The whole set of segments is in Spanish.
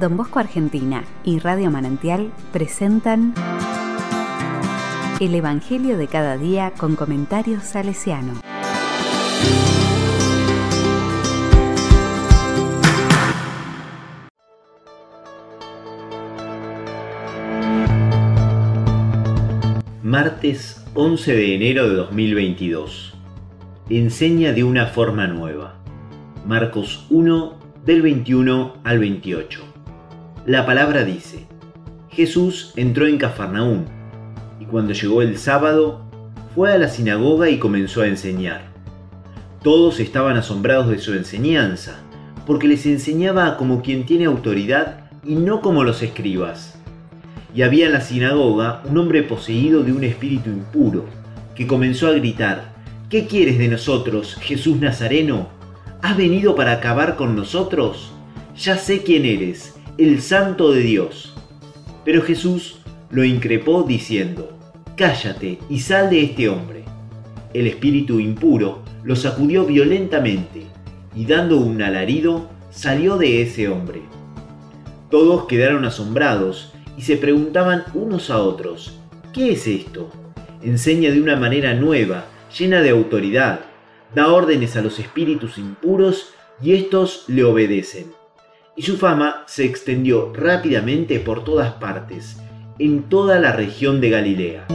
Don Bosco Argentina y Radio Manantial presentan El Evangelio de cada día con comentarios salesiano. Martes 11 de enero de 2022. Enseña de una forma nueva. Marcos 1 del 21 al 28. La palabra dice, Jesús entró en Cafarnaún y cuando llegó el sábado fue a la sinagoga y comenzó a enseñar. Todos estaban asombrados de su enseñanza, porque les enseñaba como quien tiene autoridad y no como los escribas. Y había en la sinagoga un hombre poseído de un espíritu impuro, que comenzó a gritar, ¿Qué quieres de nosotros, Jesús Nazareno? ¿Has venido para acabar con nosotros? Ya sé quién eres, el santo de Dios. Pero Jesús lo increpó diciendo, Cállate y sal de este hombre. El espíritu impuro lo sacudió violentamente y dando un alarido salió de ese hombre. Todos quedaron asombrados y se preguntaban unos a otros, ¿qué es esto? Enseña de una manera nueva, llena de autoridad, da órdenes a los espíritus impuros y estos le obedecen. Y su fama se extendió rápidamente por todas partes, en toda la región de Galilea.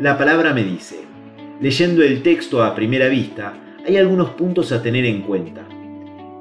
La palabra me dice, leyendo el texto a primera vista, hay algunos puntos a tener en cuenta.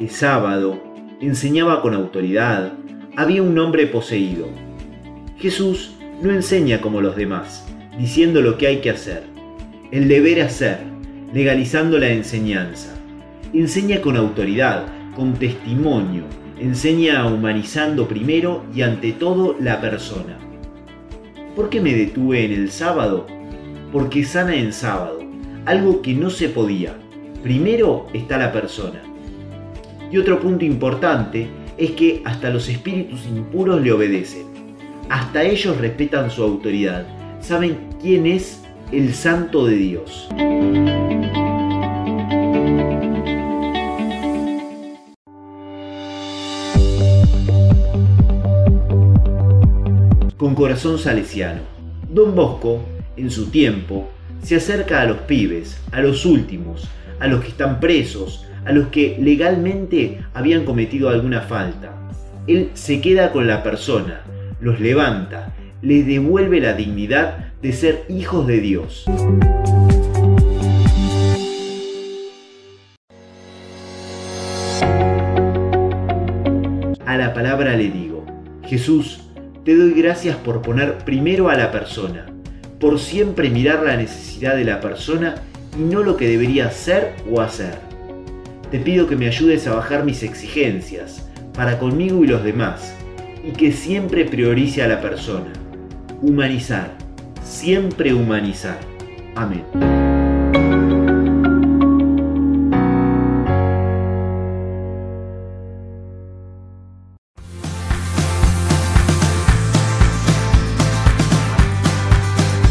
Es sábado, enseñaba con autoridad, había un hombre poseído. Jesús no enseña como los demás, diciendo lo que hay que hacer. El deber hacer, legalizando la enseñanza. Enseña con autoridad, con testimonio, enseña humanizando primero y ante todo la persona. ¿Por qué me detuve en el sábado? porque sana en sábado, algo que no se podía. Primero está la persona. Y otro punto importante es que hasta los espíritus impuros le obedecen. Hasta ellos respetan su autoridad. Saben quién es el santo de Dios. Con corazón salesiano. Don Bosco en su tiempo, se acerca a los pibes, a los últimos, a los que están presos, a los que legalmente habían cometido alguna falta. Él se queda con la persona, los levanta, les devuelve la dignidad de ser hijos de Dios. A la palabra le digo, Jesús, te doy gracias por poner primero a la persona por siempre mirar la necesidad de la persona y no lo que debería ser o hacer. Te pido que me ayudes a bajar mis exigencias para conmigo y los demás y que siempre priorice a la persona. Humanizar, siempre humanizar. Amén.